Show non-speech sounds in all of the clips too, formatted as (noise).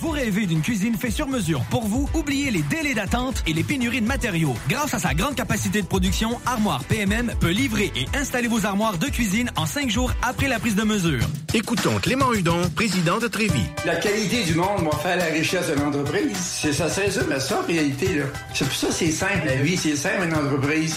Vous rêvez d'une cuisine faite sur mesure pour vous? Oubliez les délais d'attente et les pénuries de matériaux. Grâce à sa grande capacité de production, Armoire PMM peut livrer et installer vos armoires de cuisine en cinq jours après la prise de mesure. Écoutons Clément Hudon, président de Trévis. La qualité du monde va faire la richesse de l'entreprise. C'est ça, c'est ça, mais ça, en réalité, là. C'est pour ça que c'est simple, la vie, c'est simple, une entreprise.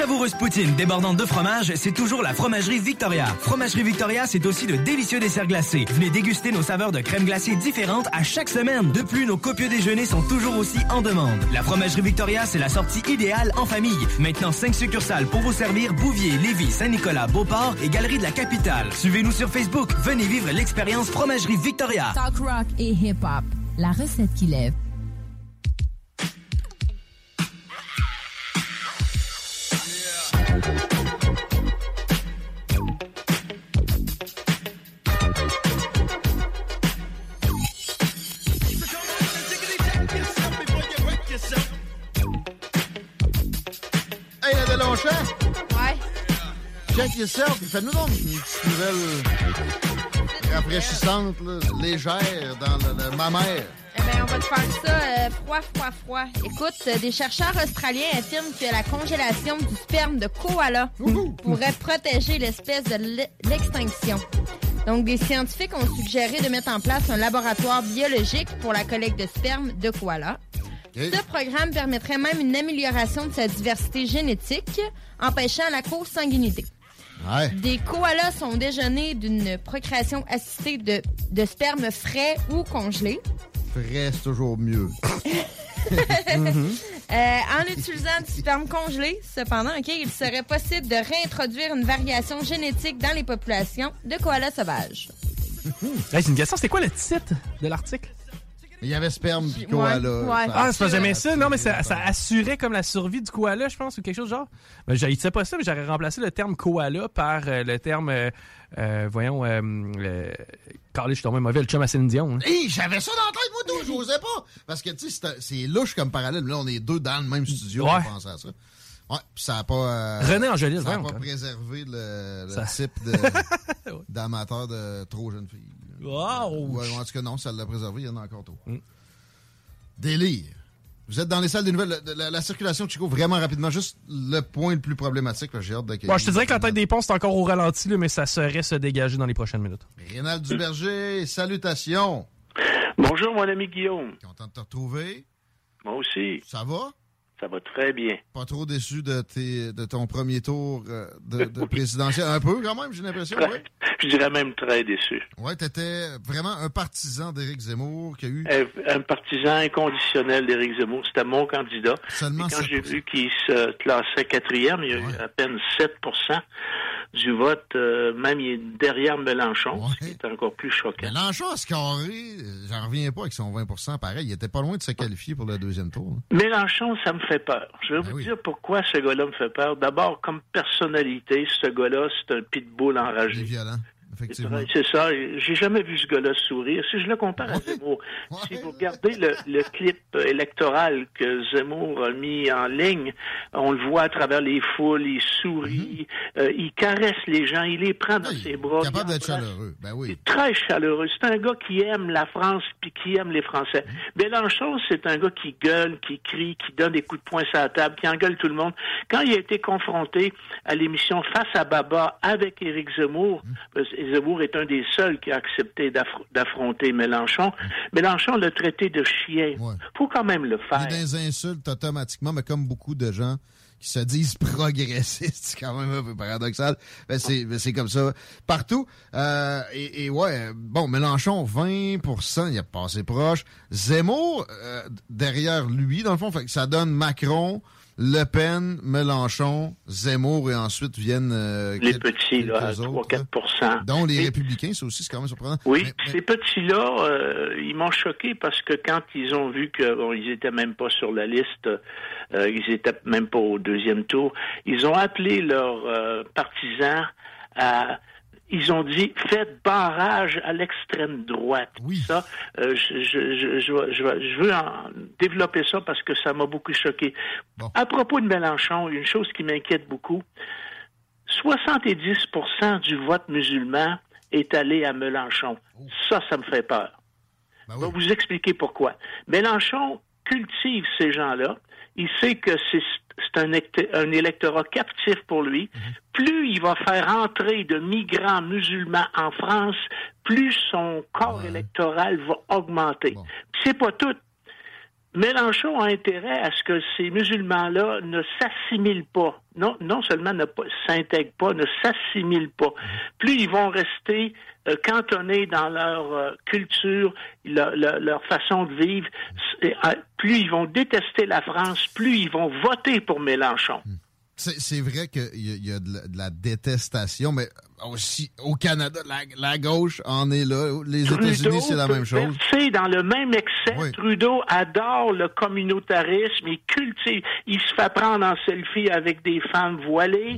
Savoureuse poutine débordante de fromage, c'est toujours la Fromagerie Victoria. Fromagerie Victoria, c'est aussi de délicieux desserts glacés. Venez déguster nos saveurs de crème glacée différentes à chaque semaine. De plus, nos copieux déjeuners sont toujours aussi en demande. La Fromagerie Victoria, c'est la sortie idéale en famille. Maintenant, 5 succursales pour vous servir Bouvier, Lévis, Saint-Nicolas, Beauport et Galerie de la Capitale. Suivez-nous sur Facebook. Venez vivre l'expérience Fromagerie Victoria. Talk rock et hip-hop. La recette qui lève. Yourself. Fais-nous donc une petite nouvelle rafraîchissante, là, légère, dans le, le-. Eh bien, va te faire ça euh, froid, froid, froid. Écoute, euh, des chercheurs australiens affirment que la congélation du sperme de koala pourrait protéger l'espèce de l'e- l'extinction. Donc, des scientifiques ont suggéré de mettre en place un laboratoire biologique pour la collecte de sperme de koala. Ce programme permettrait même une amélioration de sa diversité génétique, empêchant la co-sanguinité. Ouais. Des koalas sont déjà nés d'une procréation assistée de, de sperme frais ou congelé. Frais, c'est toujours mieux. (laughs) Euh, en utilisant du sperme congelé, cependant, ok, il serait possible de réintroduire une variation génétique dans les populations de koalas sauvages. Hey, c'est une question, c'était quoi le titre de l'article? Il y avait sperme pis Ouais, koala. ouais. Ça- Ah, c'est pas jamais ça. Non, mais ça, ça assurait comme la survie du koala, je pense, ou quelque chose de genre. Ben, j'ai pas ça, mais j'aurais remplacé le terme koala par euh, le terme, euh, euh, voyons, euh, le... Je suis tombé mauvais, le chum à Céline Dion. hein. Hey, j'avais ça dans la tête, moi, tout. Je n'osais pas. Parce que, tu sais, c'est louche comme parallèle. Là, on est deux dans le même studio Ouais. on pense à ça. Ouais, pis ça a pas... René Angélil, Ça a voyons, pas préservé le, le Ça- type de- (laughs) d'amateur de, trop jeunes filles. Wow! Ouais, en tout cas, non, ça l'a préservé, il y en a encore trop. Mm. Délire. Vous êtes dans les salles des nouvelles. La, la- la circulation, Chico, vraiment rapidement, juste le point le plus problématique, là, j'ai hâte d'accueillir. Bon, je te dirais que la tête des ponts, c'est encore au ralenti, là, mais ça serait se dégager dans les prochaines minutes. Rénal Duberger, salutations. Bonjour, mon ami Guillaume. Content de te retrouver. Moi aussi. Ça va? Ça va très bien. Pas trop déçu de, tes, de ton premier tour euh, de, (laughs) de présidentiel. Un peu, quand même, j'ai l'impression. Ouais, Je dirais même très déçu. ouais t'étais vraiment un partisan d'Éric Zemmour qui a eu Un, un partisan inconditionnel d'Éric Zemmour, c'était mon candidat. Seulement Et quand 7%. j'ai vu qu'il se classait quatrième, il y a eu à peine 7% du vote, euh, même il est derrière Mélenchon, ce qui est encore plus choquant. Mélenchon a scoré, j'en reviens pas avec son 20% pareil. Il était pas loin de se qualifier pour le deuxième tour. hein. Mélenchon, ça me fait peur. Je Ben vais vous dire pourquoi ce gars-là me fait peur. D'abord, comme personnalité, ce gars-là, c'est un pitbull enragé. violent, effectivement. C'est ça. J'ai jamais vu ce gars-là sourire. Si je le compare à Zemmour, si vous regardez le, le clip électoral que Zemmour a mis en ligne, on le voit à travers les foules, il sourit, euh, il caresse les gens, il les prend dans ses bras. Mhm. Capable d'être chaleureux. Ben oui. Très chaleureux. C'est un gars qui aime la France puis qui aime les Français. Mhm. Mélenchon, c'est un gars qui gueule, qui crie, qui donne des coups de poing sur la table, qui engueule tout le monde. Quand il a été confronté à l'émission Face à Baba avec Éric Zemmour, Mhm. que Zemmour est un des seuls qui a accepté d'affr- d'affronter Mélenchon, Mhm. Mélenchon l'a traité de chien. Faut quand même le Il faire. est dans les insultes automatiquement, mais comme beaucoup de gens qui se disent (laughs) progressistes, c'est quand même un peu paradoxal. Ben, c'est ben, c'est comme ça partout. Euh, et, et ouais, bon, Mélenchon, 20% il a passé proche. Zemmour, euh, derrière lui, dans le fond, fait que ça donne Macron, Le Pen, Mélenchon, Zemmour, et ensuite viennent euh, Les petits, là, à quelques autres, 3-4 dont les républicains, ça aussi, c'est quand même surprenant. Oui, Mais- mais- ces petits-là, euh, ils m'ont choqué parce que quand ils ont vu qu'ils bon, ils étaient même pas sur la liste, euh, ils étaient même pas au deuxième tour, ils ont appelé leurs euh, partisans à ils ont dit faites barrage à l'extrême droite. Ça, euh, je, je, je, je, veux- en développer ça parce que ça m'a beaucoup choqué. À propos de Mélenchon, une chose qui m'inquiète beaucoup, 70% du vote musulman est allé à Mélenchon. Ça, ça me fait peur. Je vais vous expliquer pourquoi. Mélenchon cultive ces gens-là. Il sait que c'est un, électorat captif pour lui. Plus il va faire entrer de migrants musulmans en France, plus son corps électoral va augmenter. C'est pas tout. Mélenchon a intérêt à ce que ces musulmans-là ne s'assimilent pas. Non, non seulement ne s'intègrent pas, ne s'assimilent pas. Plus ils vont rester euh, cantonnés dans leur euh, culture, leur, façon de vivre, euh, plus ils vont détester la France, plus ils vont voter pour Mélenchon. C'est c'est vrai qu'il y, a- la, de la détestation, mais aussi au Canada, la, la gauche en est là. Les États-Unis, c'est la même chose. verser dans le même excès. Trudeau adore le communautarisme, il cultive, il se fait prendre en selfie avec des femmes voilées,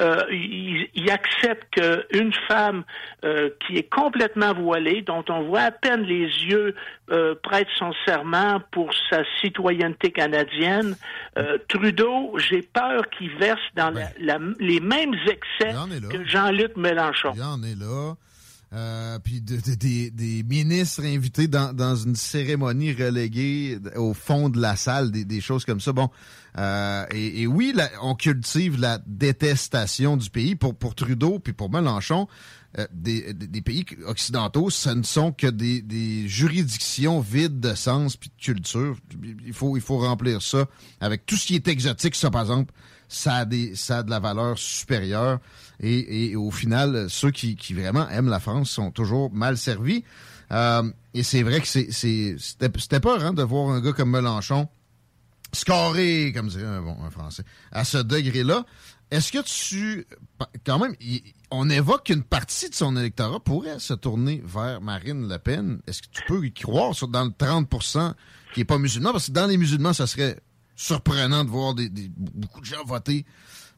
Euh, il, il accepte qu'une femme euh, qui est complètement voilée, dont on voit à peine les yeux, euh, prête son serment pour sa citoyenneté canadienne. Euh, Trudeau, j'ai peur qu'il verse dans la- la- les mêmes excès que Jean-Luc Mélenchon. Il en est là. Euh, puis des, ministres invités dans, une cérémonie reléguée au fond de la salle, des, choses comme ça. Bon, euh, et, oui, on cultive la détestation du pays pour, Trudeau puis pour Mélenchon. Euh, des, pays occidentaux, ce ne sont que des, juridictions vides de sens puis de culture. Il faut, il faut remplir ça avec tout ce qui est exotique. Ça, par exemple, ça a, ça de la valeur supérieure. Et, au final, ceux qui, vraiment aiment la France sont toujours mal servis. Euh, et c'est vrai que c'était pas hein, de voir un gars comme Mélenchon scorer, comme dirait un, bon, un Français, à ce degré-là. Est-ce que tu... Quand même, on évoque qu'une partie de son électorat pourrait se tourner vers Marine Le Pen. Est-ce que tu peux y croire sur, dans le 30% qui n'est pas musulman? Parce que dans les musulmans, ça serait surprenant de voir beaucoup de gens voter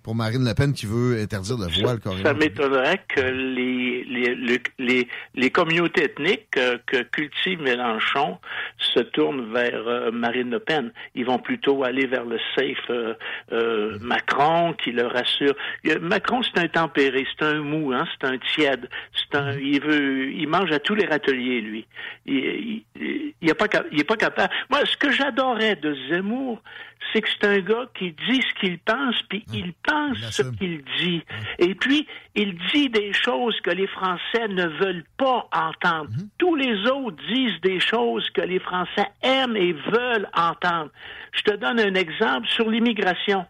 pour Marine Le Pen qui veut interdire le voile Ça m'étonnerait que les, les, les, les, communautés ethniques que, cultive Mélenchon se tournent vers euh, Marine Le Pen. Ils vont plutôt aller vers le safe euh, euh, Macron qui leur assure. Macron, c'est un tempéré, c'est un mou, hein, c'est un tiède. C'est un, il veut, il mange à tous les râteliers, lui. Il, il, il, est pas, il est pas capable. Moi, ce que j'adorais de Zemmour, c'est que c'est un gars qui dit ce qu'il pense, puis il pense ce qu'il dit. Et puis, il dit des choses que les Français ne veulent pas entendre. Mhm. Tous les autres disent des choses que les Français aiment et veulent entendre. Je te donne un exemple sur l'immigration.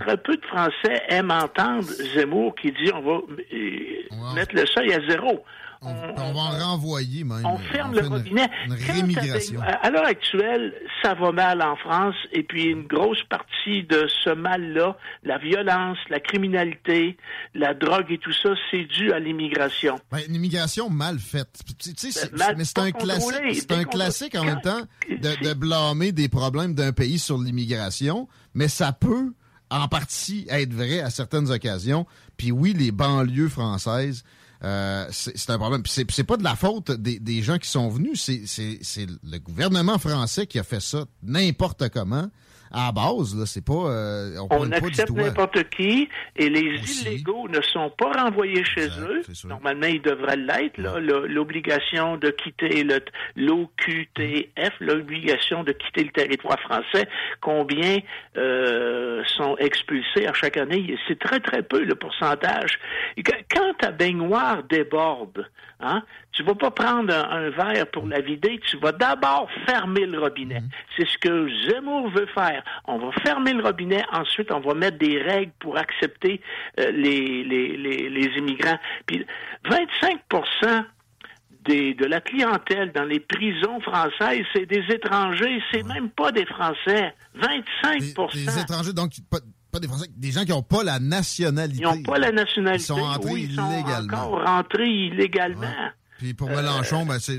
Très peu de Français aiment entendre Zemmour qui dit on va, euh, mettre le seuil à zéro. On, va en renvoyer même. On ferme le robinet. Une, rémigration. À, l'heure actuelle, ça va mal en France et puis une grosse partie de ce mal-là, la violence, la criminalité, la drogue et tout ça, c'est dû à l'immigration. Ben, une immigration mal faite. Tu sais, mais c'est un, classique, c'est un classique en même temps de, de blâmer des problèmes d'un pays sur l'immigration, mais ça peut en partie être vrai à certaines occasions. Puis oui, les banlieues françaises euh, c'est un problème. C'est pas de la faute des, des, gens qui sont venus, c'est le gouvernement français qui a fait ça n'importe comment à la base, là, c'est pas. Euh, on, accepte n'importe qui et les illégaux ne sont pas renvoyés chez eux. Normalement, ils devraient l'être. L'obligation de quitter l'OQTF, l'obligation de quitter le territoire français. Combien euh, sont expulsés à chaque année C'est très très peu le pourcentage. Quand ta baignoire déborde, hein, tu vas pas prendre un, verre pour la vider, tu vas d'abord fermer le robinet. Mhm. C'est ce que Zemmour veut faire. On va fermer le robinet, ensuite on va mettre des règles pour accepter euh, les, les, les, immigrants. Puis 25 des, de la clientèle dans les prisons françaises, c'est des étrangers, c'est même pas des Français. 25 des, étrangers, donc pas, des Français, des gens qui n'ont pas la nationalité. Ils n'ont pas la nationalité. Ils sont entrés illégalement. Ils sont encore rentrés illégalement. Puis pour Mélenchon, euh, ben c'est,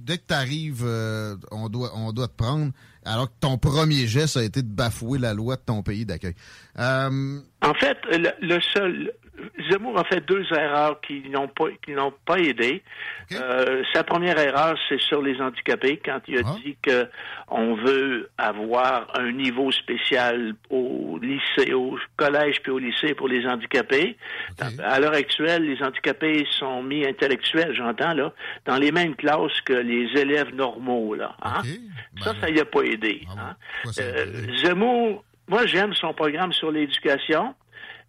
dès que tu arrives, euh, on, doit, on doit te prendre, alors que ton premier geste a été de bafouer la loi de ton pays d'accueil. Euh, en fait, le, seul, Zemmour a fait deux erreurs qui n'ont pas qui n'ont pas aidé. Euh, sa première erreur, c'est sur les handicapés quand il a ah. dit que on veut avoir un niveau spécial au lycée, au collège puis au lycée pour les handicapés. À l'heure actuelle, les handicapés sont mis intellectuels, j'entends là, dans les mêmes classes que les élèves normaux là. Hein. Ben ça, ça y a pas aidé. Ah hein. euh, Zemmour, moi j'aime son programme sur l'éducation.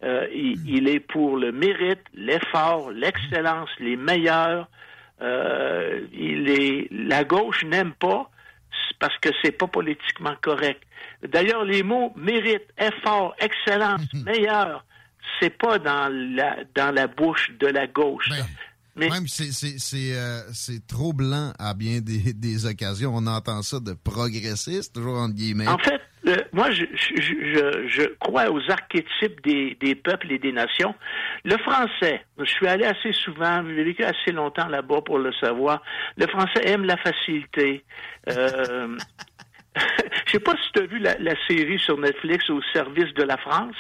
Euh, il, est pour le mérite, l'effort, l'excellence, les meilleurs. Euh, il est la gauche n'aime pas parce que c'est pas politiquement correct. D'ailleurs, les mots mérite, effort, excellence, meilleur, c'est pas dans la dans la bouche de la gauche. Ben, même euh, c'est trop blanc à bien des, des, occasions. On entend ça de progressiste, toujours entre guillemets. En fait, euh, moi, je, je, je, crois aux archétypes des, des, peuples et des nations. Le français, je suis allé assez souvent, j'ai vécu assez longtemps là-bas pour le savoir. Le français aime la facilité. Euh, (laughs) je sais pas si tu as vu la, la série sur Netflix au service de la France.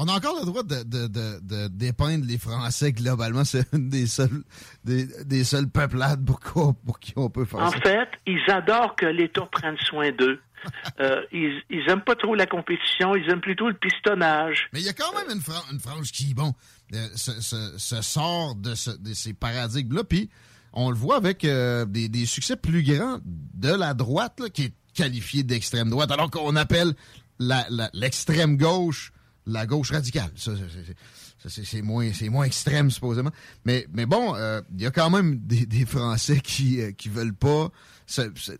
On a encore le droit de, de, de, dépeindre les Français globalement. C'est une des seules, des, des peuplades pour, pour, qui on peut faire en ça. En fait, ils adorent que l'État prenne soin d'eux. Euh, ils, ils aiment pas trop la compétition, ils aiment plutôt le pistonnage. Mais il y a quand même une, fran- une frange qui, bon, euh, se, sort de, ce- de ces paradigmes-là, puis on le voit avec euh, des, succès plus grands de la droite, qui est qualifiée d'extrême droite, alors qu'on appelle l'extrême gauche la gauche radicale. Ça, c'est- moins, extrême, supposément. Mais, bon, il y a quand même des, des Français qui, euh, qui veulent pas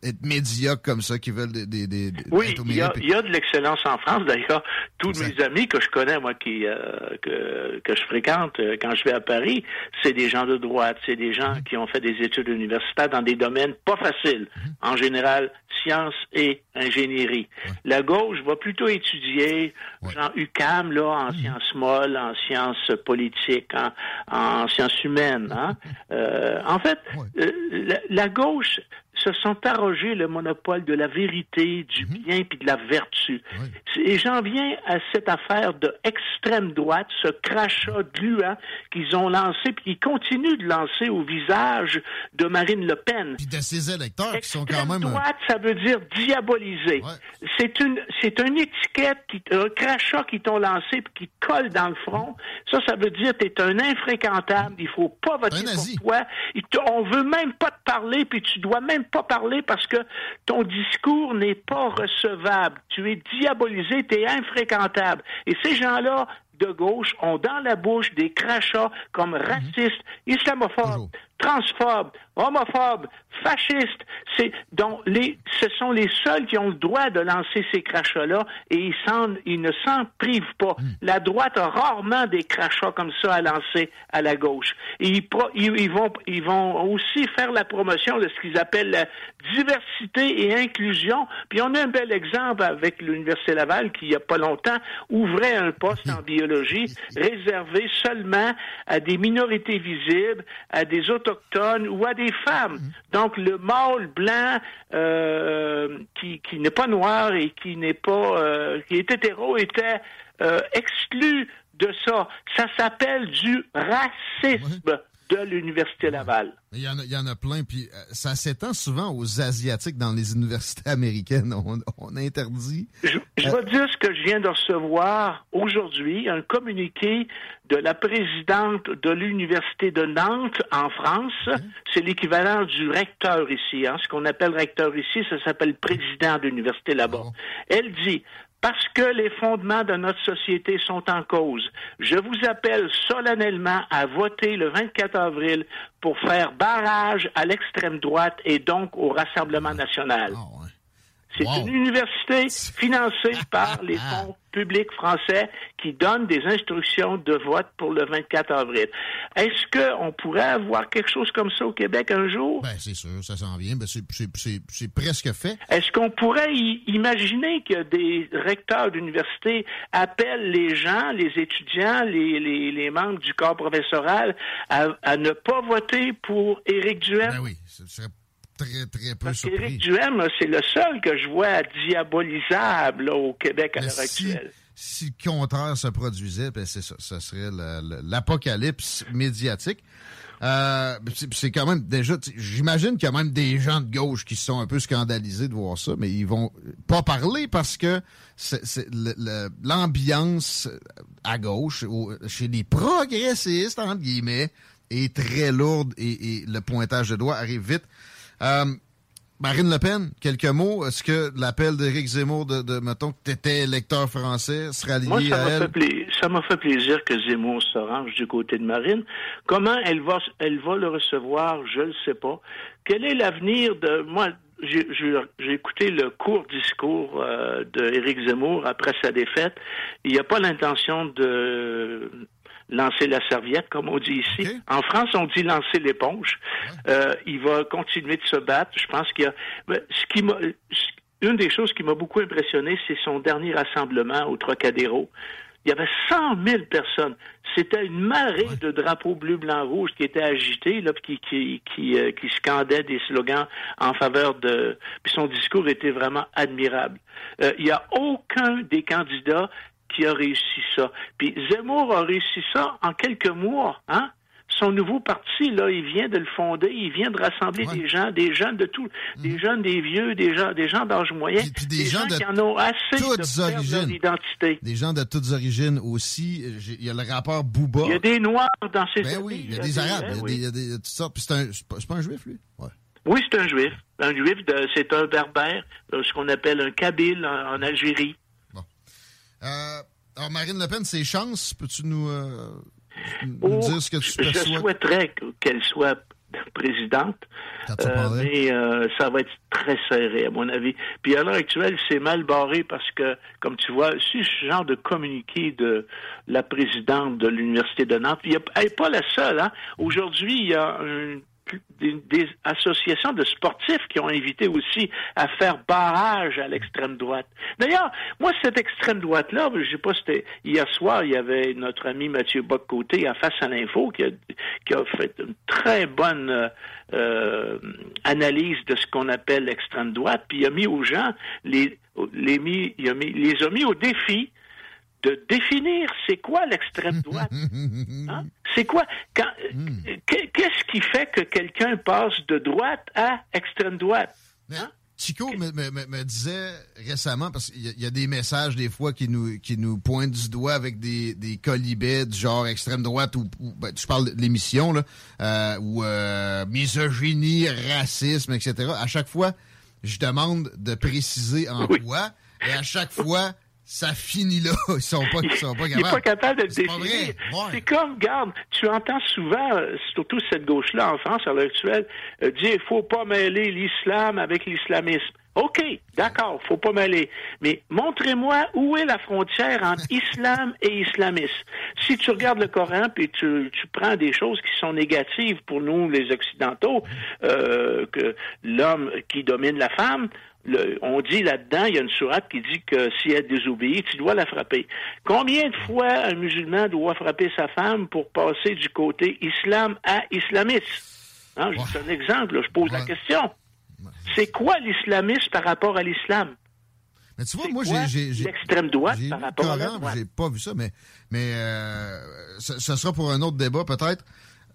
être médiocres comme ça, qui veulent des, des, des- Oui, il y, y a de l'excellence en France. D'ailleurs, tous mes amis que je connais, moi, qui euh, que, que je fréquente euh, quand je vais à Paris, c'est des gens de droite, c'est des gens Mhm. qui ont fait des études universitaires dans des domaines pas faciles. Mhm. En général, sciences et ingénierie. La gauche va plutôt étudier, genre UCAM, là, en Mhm. sciences molles, en sciences politiques, en, en sciences humaines. Hein? (laughs) Euh, en fait, euh, la, la gauche se sont arrogés le monopole de la vérité, du bien puis de la vertu. Et j'en viens à cette affaire de extrême droite, ce crachat gluant qu'ils ont lancé puis qu'ils continuent de lancer au visage de Marine Le Pen. Puis de ces électeurs qui sont quand même... Droite, ça veut dire diaboliser. C'est une, c'est une étiquette, qui, un crachat qui t'ont lancé puis qui colle dans le front. Ça, ça veut dire t'es un infréquentable. Il faut pas voter pour toi. On veut même pas te parler puis tu dois même pas parler parce que ton discours n'est pas recevable. Tu es diabolisé, tu es infréquentable. Et ces gens-là de gauche ont dans la bouche des crachats comme racistes, islamophobes, transphobes, homophobes, fascistes. C'est donc les, ce sont les seuls qui ont le droit de lancer ces crachats-là et ils, ne s'en privent pas. La droite a rarement des crachats comme ça à lancer à la gauche. Et ils, pro- ils, ils vont, ils vont aussi faire la promotion de ce qu'ils appellent la diversité et inclusion. Puis on a un bel exemple avec l'Université Laval qui, il n'y a pas longtemps, ouvrait un poste en biologie réservé seulement à des minorités visibles, à des autochtones ou à des femmes. Donc le mâle blanc euh, qui, qui n'est pas noir et qui n'est pas euh, qui est hétéro était euh, exclu de ça. Ça s'appelle du racisme de l'Université Laval. Il y, en a, il y en a plein, puis euh, ça s'étend souvent aux Asiatiques dans les universités américaines. (laughs) On, on interdit. Je, je vais dire ce que je viens de recevoir aujourd'hui, un communiqué de la présidente de l'Université de Nantes en France. C'est l'équivalent du recteur ici. Hein. Ce qu'on appelle recteur ici, ça s'appelle président de l'université là-bas. Elle dit, parce que les fondements de notre société sont en cause, je vous appelle solennellement à voter le 24 avril pour faire barrage à l'extrême droite et donc au Rassemblement national. C'est une université financée par les fonds publics français qui donne des instructions de vote pour le 24 avril. Est-ce qu'on pourrait avoir quelque chose comme ça au Québec un jour? Ben, c'est sûr, ça s'en vient. Ben, c'est- presque fait. Est-ce qu'on pourrait y- imaginer que des recteurs d'université appellent les gens, les étudiants, les, les- les membres du corps professoral à, à ne pas voter pour Éric Duhem? Ben oui, ce serait très, très peu Parce surpris. qu'Éric Duhem, c'est le seul que je vois diabolisable là, au Québec à l'heure si, actuelle. si le contraire se produisait, ben c'est ça. Ce serait la- la- l'apocalypse médiatique. Euh, c'est c'est quand même déjà, j'imagine qu'il y a même des gens de gauche qui sont un peu scandalisés de voir ça, mais ils vont pas parler parce que l'ambiance à gauche, au- chez les progressistes, entre guillemets, est très lourde et, et le pointage de doigt arrive vite. Euh, Marine Le Pen, quelques mots. Est-ce que l'appel d'Éric Zemmour de, de mettons, que tu étais électeur français sera lié Moi, ça à elle? pla- ça m'a fait plaisir que Zemmour se range du côté de Marine. Comment elle va, elle va le recevoir, je ne sais pas. Quel est l'avenir de... Moi, j'ai écouté le court discours euh, d'Éric Zemmour après sa défaite. Il n'y a pas l'intention de lancer la serviette, comme on dit ici. En France, on dit lancer l'éponge. Euh, il va continuer de se battre. Je pense qu'il y a... Ce qui m'a... Une des choses qui m'a beaucoup impressionné, c'est son dernier rassemblement au Trocadéro. Il y avait 100 000 personnes. C'était une marée de drapeaux bleu, blanc, rouge qui étaient agités, là, qui, qui, qui, euh, qui scandaient des slogans en faveur de... Puis son discours était vraiment admirable. Euh, il n'y a aucun des candidats qui a réussi ça. Puis Zemmour a réussi ça en quelques mois, hein? son nouveau parti, là, il vient de le fonder, il vient de rassembler des gens, des jeunes de tout, Mhm. des jeunes, des vieux, des gens, des gens d'âge moyen, des gens de qui en ont assez de toutes origines. identité. Des gens de toutes origines aussi. Il y a le rappeur Booba. Il y a des Noirs dans ces Ben oui, il y a des Arabes, il y a des, il y a ça. Puis c'est un, c'est pas, un juif, lui? Ouais. Oui, c'est un juif. Un juif, de- c'est un berbère, euh, ce qu'on appelle un kabyle en, en Algérie. Euh, alors, Marine Le Pen, ses chances, peux-tu nous, euh, nous Oh, dire ce que tu je perçois? souhaiterais que- qu'elle soit présidente, euh, mais ça va être très serré, à mon avis. Puis à l'heure actuelle, c'est mal barré parce que, comme tu vois, si ce genre de communiqué de la présidente de l'Université de Nantes, elle n'est pas la seule. Hein? Aujourd'hui, il y a un- des, associations de sportifs qui ont invité aussi à faire barrage à l'extrême droite. D'ailleurs, moi, cette extrême droite-là, je sais pas, c'était hier soir, il y avait notre ami Mathieu Bock-Côté à Face à l'info qui a, qui a fait une très bonne euh, euh, analyse de ce qu'on appelle l'extrême droite, puis il a mis aux gens, les, les, mis, il a mis, les a mis au défi de définir c'est quoi l'extrême droite. (laughs) Hein? C'est quoi? Quand qu'est- qu'est-ce qui fait que quelqu'un passe de droite à extrême droite? Hein? Chico me, me- me- me disait récemment, parce qu'il y, a- il y a des messages des fois qui nous, qui nous pointent du doigt avec des, des colibets du genre extrême droite ou, ou- ben, je parle de l'émission, là, euh, ou euh, misogynie, racisme, etc. À chaque fois, je demande de préciser en quoi, et à chaque fois, (laughs) ça finit là. (laughs) Ils sont pas, ils sont pas Il capables. pas capable de le définir. Ouais. C'est comme, garde, tu entends souvent, euh, surtout cette gauche-là en France à l'heure actuelle, euh, dire il faut pas mêler l'islam avec l'islamisme. OK, d'accord, faut pas mêler. Mais montrez-moi où est la frontière entre (laughs) islam et islamisme. Si tu regardes le Coran puis tu, tu prends des choses qui sont négatives pour nous, les Occidentaux, euh, que l'homme qui domine la femme, le- on dit là-dedans, il y a une sourate qui dit que si elle désobéit, tu dois la frapper. Combien de fois un musulman doit frapper sa femme pour passer du côté islam à islamisme? Hein, C'est un exemple, là, je pose la question. C'est quoi l'islamisme par rapport à l'islam? Mais tu vois, moi, j'ai- l'extrême droite par rapport à la droite? J'ai pas vu ça, mais, mais euh, ce, ce sera pour un autre débat, peut-être.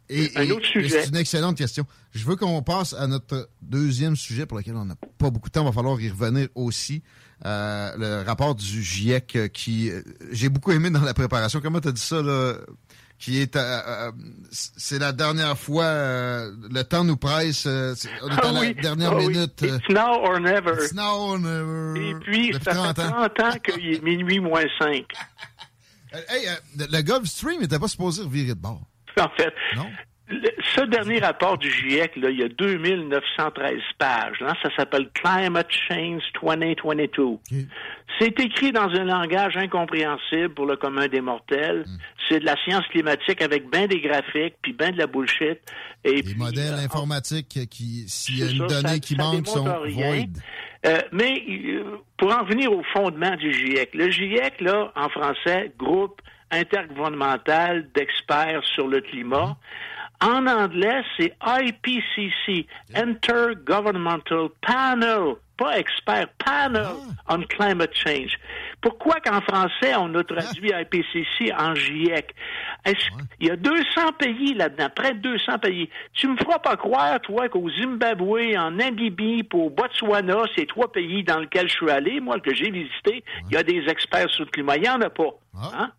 Et, Un autre sujet. C'est une excellente question. Je veux qu'on passe à notre deuxième sujet pour lequel on n'a pas beaucoup de temps. Il va falloir y revenir aussi. Euh, le rapport du GIEC euh, qui... euh, J'ai beaucoup aimé dans la préparation. Comment tu as dit ça, là? Qui est... euh, c'est la dernière fois... euh, le temps nous presse. euh, on est Ah à la oui, dernière ah oui. minute. euh, It's now or never. It's now or never. Et puis, Depuis ça fait 30 ans. 30 ans qu'il est minuit moins 5. (laughs) Euh, Hey, le- le Gulf Stream n'était pas supposé revirer de bord. (laughs) En fait, le- ce dernier rapport du GIEC, là, il y a 2913 pages. hein, ça s'appelle Climate Change 2022. C'est écrit dans un langage incompréhensible pour le commun des mortels. Hmm. C'est de la science climatique avec bien des graphiques, puis bien de la bullshit. Et Des puis, modèles euh, informatiques qui, s'il y a une ça, donnée ça- qui ça manque, sont. Euh, mais euh, pour en venir au fondement du GIEC, le GIEC, là, en français, groupe intergouvernemental d'experts sur le climat. En anglais, c'est IPCC, Intergovernmental Panel, pas expert, Panel on Climate Change. Pourquoi qu'en français, on a traduit IPCC en GIEC? Est-ce- Il y a 200 pays là-dedans, près de 200 pays? Tu me feras pas croire, toi, qu'au Zimbabwe, en Namibie, au Botswana, ces trois pays dans lesquels je suis allé, moi, que j'ai visité, il y a des experts sur le climat. Il n'y en a pas. Hein?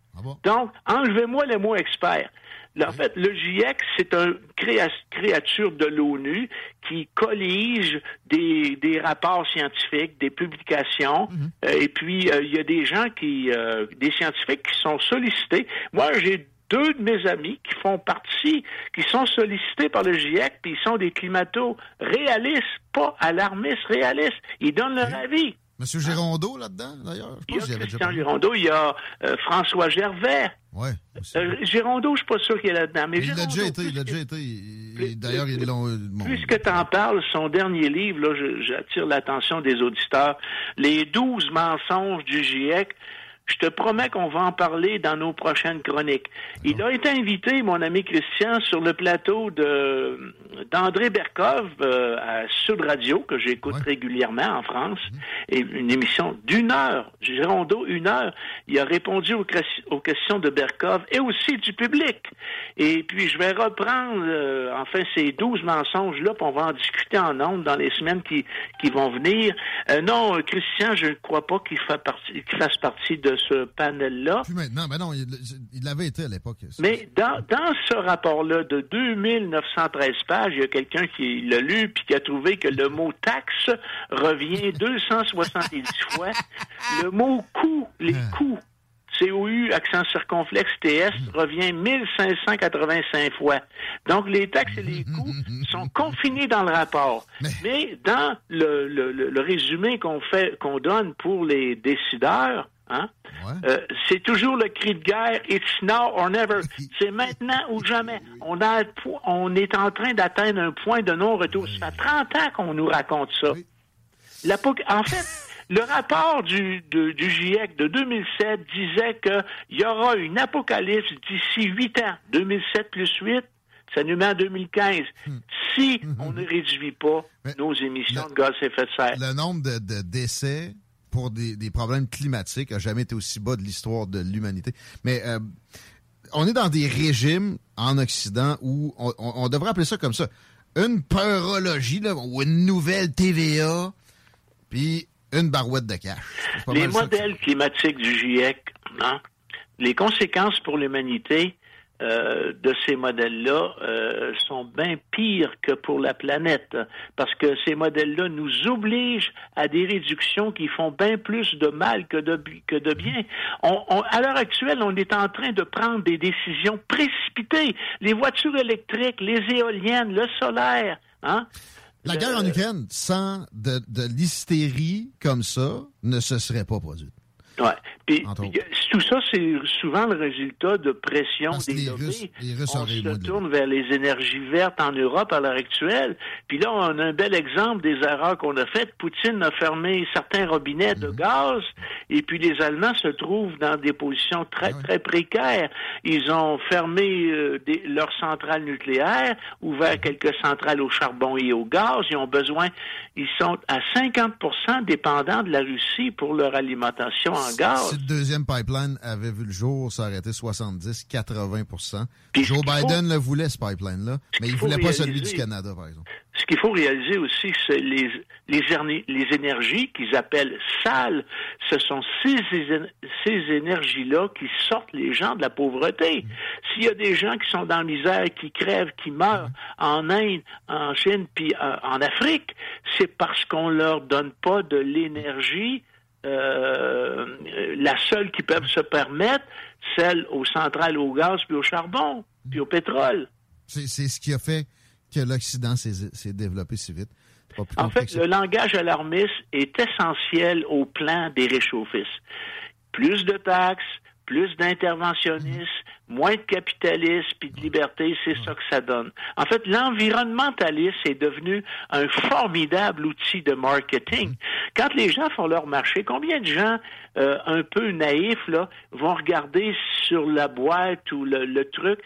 Donc, enlevez-moi le mot expert. En fait, le GIEC, c'est une créature de l'ONU qui collige des, des rapports scientifiques, des publications, euh, et puis euh, il y a des gens qui, euh, des scientifiques qui sont sollicités. Moi, j'ai deux de mes amis qui font partie, qui sont sollicités par le GIEC, puis ils sont des climato réalistes, pas alarmistes, réalistes. Ils donnent leur avis. Monsieur Gérondeau, là-dedans, d'ailleurs? Il y a Christian. Girondeau, il y a euh, François Gervais. Ouais. Euh, Girondeau, je suis pas sûr qu'il est là-dedans. Mais Il l'a Girondeau, déjà été, il l'a déjà été. Il- il- D'ailleurs, ils l'ont. bon, Puisque tu en parles, son dernier livre, là, j'attire l'attention des auditeurs, Les douze mensonges du GIEC, Je te promets qu'on va en parler dans nos prochaines chroniques. Il a été invité, mon ami Christian, sur le plateau de d'André Berkov euh, à Sud Radio, que j'écoute régulièrement en France, et une émission d'une heure, Girondo, une heure. Il a répondu aux, questions de Berkov et aussi du public. Et puis, je vais reprendre, euh, enfin, ces douze mensonges-là, puis on va en discuter en ondes dans les semaines qui, qui vont venir. Euh, non, Christian, je ne crois pas qu'il fasse partie de ce panel-là. Puis maintenant, ben non, il l'avait été à l'époque. Mais dans, dans ce rapport-là de 2913 pages, il y a quelqu'un qui l'a lu puis qui a trouvé que le mot taxe revient (laughs) 270 fois. Le mot coût, les coûts, COU, accent circonflexe, TS, revient 1585 fois. Donc, les taxes et les (laughs) coûts sont confinés dans le rapport. Mais dans le, le- le- le résumé qu'on fait, qu'on donne pour les décideurs, hein, euh, c'est toujours le cri de guerre, it's now or never. (laughs) C'est maintenant ou jamais. On, a, on est en train d'atteindre un point de non-retour. Ça fait 30 ans qu'on nous raconte ça. En fait, le rapport du, de- du GIEC de 2007 disait qu'il y aura une apocalypse d'ici 8 ans. 2007 plus 8, ça nous met en 2015. Si on ne réduit pas nos émissions de gaz à effet de serre. Le nombre de, de décès pour des, des problèmes climatiques n'a jamais été aussi bas de l'histoire de l'humanité. Mais euh, on est dans des régimes en Occident où on, on- on devrait appeler ça comme ça. Une peurologie, là, ou une nouvelle TVA, puis une barouette de cash. Les modèles climatiques du GIEC, hein, les conséquences pour l'humanité euh, de ces modèles-là euh, sont bien pires que pour la planète, parce que ces modèles-là nous obligent à des réductions qui font bien plus de mal que de, que de bien. On- on- à l'heure actuelle, on est en train de prendre des décisions précipitées. Les voitures électriques, les éoliennes, le solaire, hein? La guerre en Ukraine, sans de, de l'hystérie comme ça, ne se serait pas produite. Ouais. Puis, tout ça, c'est souvent le résultat de pression Parce des lobbies. On se tourne vers les énergies vertes en Europe à l'heure actuelle. Puis là, on a un bel exemple des erreurs qu'on a faites. Poutine a fermé certains robinets Mhm. de gaz, et puis les Allemands se trouvent dans des positions très, Ah très précaires. Ils ont fermé euh, des- leurs centrales nucléaires, Mhm. ouvert quelques centrales au charbon et au gaz. Ils ont besoin, ils sont à 50 dépendants de la Russie pour leur alimentation en gaz. Si le deuxième pipeline avait vu le jour, ça aurait été 70-80 Joe Biden le voulait, ce pipeline-là, mais il faut voulait pas celui du Canada, par exemple. Ce qu'il faut réaliser aussi, c'est les, les, énergies qu'ils appellent sales. Ce sont ces, éner- ces énergies-là qui sortent les gens de la pauvreté. S'il y a des gens qui sont dans la misère, qui crèvent, qui meurent en Inde, en Chine, puis euh, en Afrique, c'est parce qu'on leur donne pas de l'énergie euh, la seule qu'ils peuvent se permettre, celle aux centrales au gaz puis au charbon puis au pétrole. C'est ce qui a fait que l'Occident s'est développé si vite. En fait, le langage alarmiste est essentiel au plan des réchauffistes. Plus de taxes, plus d'interventionnisme, moins de capitalisme puis de liberté, c'est ça que ça donne. En fait, l'environnementalisme est devenu un formidable outil de marketing. Quand les gens font leur marché, combien de gens euh, un peu naïfs là vont regarder sur la boîte ou le, le truc,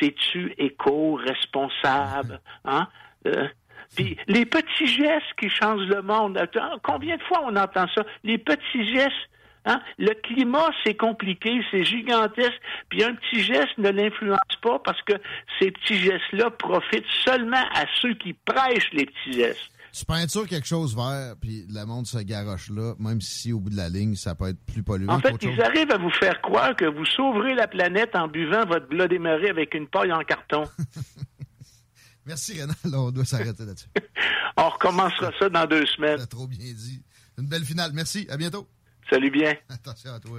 c'est-tu éco-responsable, hein? Euh, puis les petits gestes qui changent le monde. Combien de fois on entend ça? Les petits gestes. Hein? Le climat, c'est compliqué, c'est gigantesque. Puis un petit geste ne l'influence pas parce que ces petits gestes-là profitent seulement à ceux qui prêchent les petits gestes. Tu peintures quelque chose vert, puis le monde se garoche là, même si au bout de la ligne, ça peut être plus polluant En fait, chose. ils arrivent à vous faire croire que vous sauverez la planète en buvant votre Blood éméré avec une paille en carton. (laughs) Merci, Rénal. On doit s'arrêter là-dessus. (laughs) On recommencera ça dans deux semaines. T'as trop bien dit. Une belle finale. Merci. À bientôt. Salut bien. Attention à toi.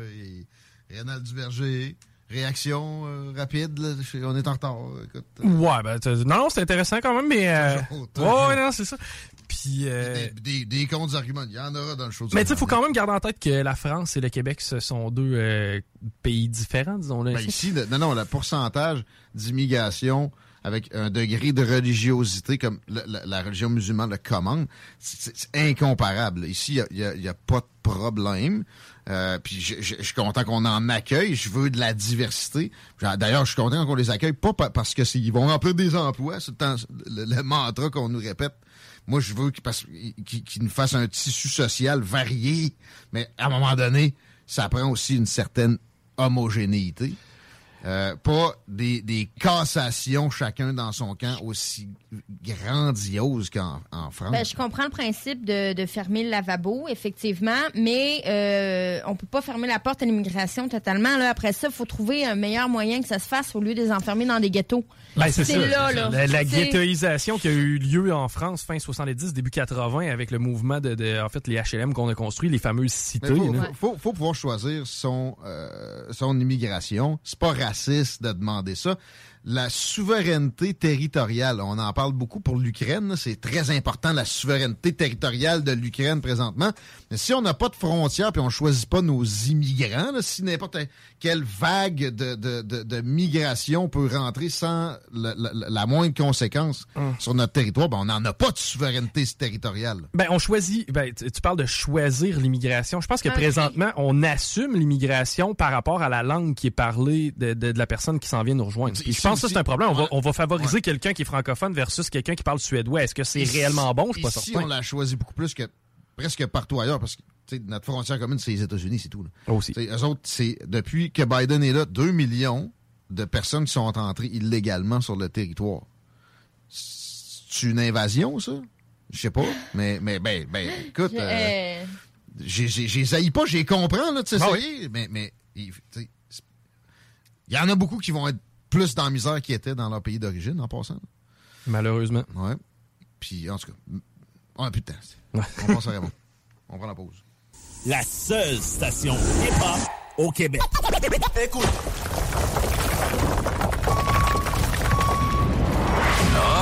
Rénal Duverger. Réaction euh, rapide. là? On est en retard. Écoute. Ouais, ben, t'as- non, non, c'est intéressant quand même, mais. Euh... Ouais, ouais, non, c'est ça. Puis. euh, Des, des contre-arguments. Il y en aura dans le show. Mais tu sais, ce faut quand même garder en tête que la France et le Québec, ce sont deux euh, pays différents, disons-le. Ben, ici, le- non, non, le pourcentage d'immigration avec un degré de religiosité comme la, religion musulmane le commande, c'est incomparable. Ici, il n'y a, a pas de problème. Euh, puis je, suis content qu'on en accueille. Je veux de la diversité. D'ailleurs, je suis content qu'on les accueille, pas pa- parce que ils vont remplir des emplois. C'est le, mantra qu'on nous répète. Moi, je veux qu'ils nous fassent un tissu social varié. Mais à un moment donné, ça prend aussi une certaine homogénéité. Euh, pas des, des cassations chacun dans son camp aussi grandioses qu'en en France. Ben, je comprends le principe de, de fermer le lavabo, effectivement, mais euh, on peut pas fermer la porte à l'immigration totalement. Là. Après ça, il faut trouver un meilleur moyen que ça se fasse au lieu de les enfermer dans des ghettos. Ben, c'est ça. là, là. La, la ghettoisation qui a eu lieu en France fin 70, début 80 avec le mouvement de, de- en fait, les HLM qu'on a construit, les fameuses cités. Faut, faut- faut pouvoir choisir son, euh, son immigration. C'est pas raciste de demander ça. La souveraineté territoriale, on en parle beaucoup pour l'Ukraine. C'est très important, la souveraineté territoriale de l'Ukraine présentement. Mais si on n'a pas de frontières puis on choisit pas nos immigrants, là, si n'importe quelle vague de, de, de, de migration peut rentrer sans la, la- la moindre conséquence Hum. sur notre territoire, ben on n'en a pas de souveraineté territoriale. Ben, on choisit. Ben, tu tu parles de choisir l'immigration. Je pense que Ok. présentement, on assume l'immigration par rapport à la langue qui est parlée de, de- de la personne qui s'en vient nous rejoindre. Puis je pense que c'est un problème. On va, on va favoriser quelqu'un qui est francophone versus quelqu'un qui parle suédois. Est-ce que c'est Ici- réellement bon? Je suis pas ici, certain? on l'a choisi beaucoup plus que presque partout ailleurs parce que notre frontière commune, c'est les États-Unis, c'est tout. Là. Aussi. Eux autres, c'est depuis que Biden est là, 2 millions de personnes qui sont entrées illégalement sur le territoire. C'est une invasion, ça? Je sais pas. Mais, mais ben, ben, écoute, Je- euh, euh, j'ai j'ai- pas, j'ai comprends, là, tu sais, Ah mais, mais il y en a beaucoup qui vont être plus dans la misère qu'ils étaient dans leur pays d'origine, en passant. Malheureusement. Ouais. Puis, en tout cas, on a plus de temps. (laughs) On passe à Raymond. On prend la pause. La seule station hip-hop au Québec. Écoute.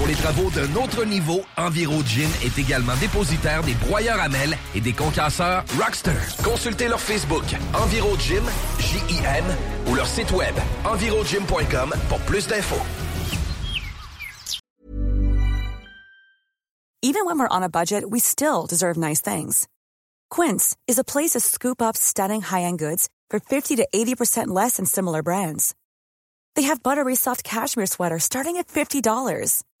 Pour les travaux d'un autre niveau, Enviro Gin est également dépositaire des broyeurs à mêles et des concasseurs Rockster. Consultez leur Facebook Enviro Gym, J-I-M, ou leur site web envirogym.com pour plus d'infos. Even when we're on a budget, we still deserve nice things. Quince is a place to scoop up stunning high-end goods for 50 to 80% less than similar brands. They have buttery soft cashmere sweaters starting at $50,